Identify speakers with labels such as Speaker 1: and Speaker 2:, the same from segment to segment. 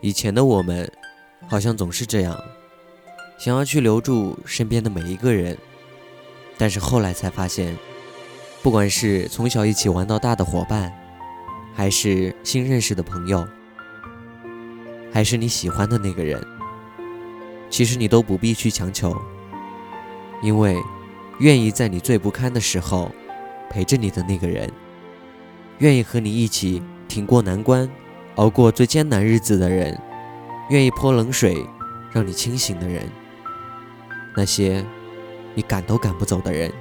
Speaker 1: 以前的我们，好像总是这样，想要去留住身边的每一个人，但是后来才发现，不管是从小一起玩到大的伙伴，还是新认识的朋友，还是你喜欢的那个人，其实你都不必去强求，因为愿意在你最不堪的时候陪着你的那个人，愿意和你一起挺过难关。熬过最艰难日子的人，愿意泼冷水让你清醒的人，那些你赶都赶不走的人，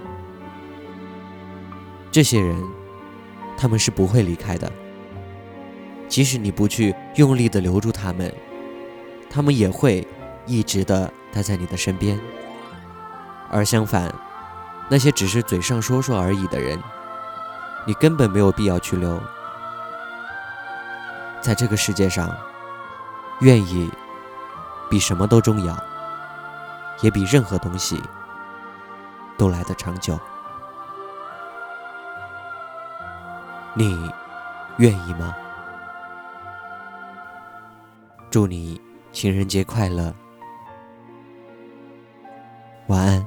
Speaker 1: 这些人，他们是不会离开的。即使你不去用力的留住他们，他们也会一直的待在你的身边。而相反，那些只是嘴上说说而已的人，你根本没有必要去留。在这个世界上，愿意比什么都重要，也比任何东西都来得长久。你愿意吗？祝你情人节快乐，晚安。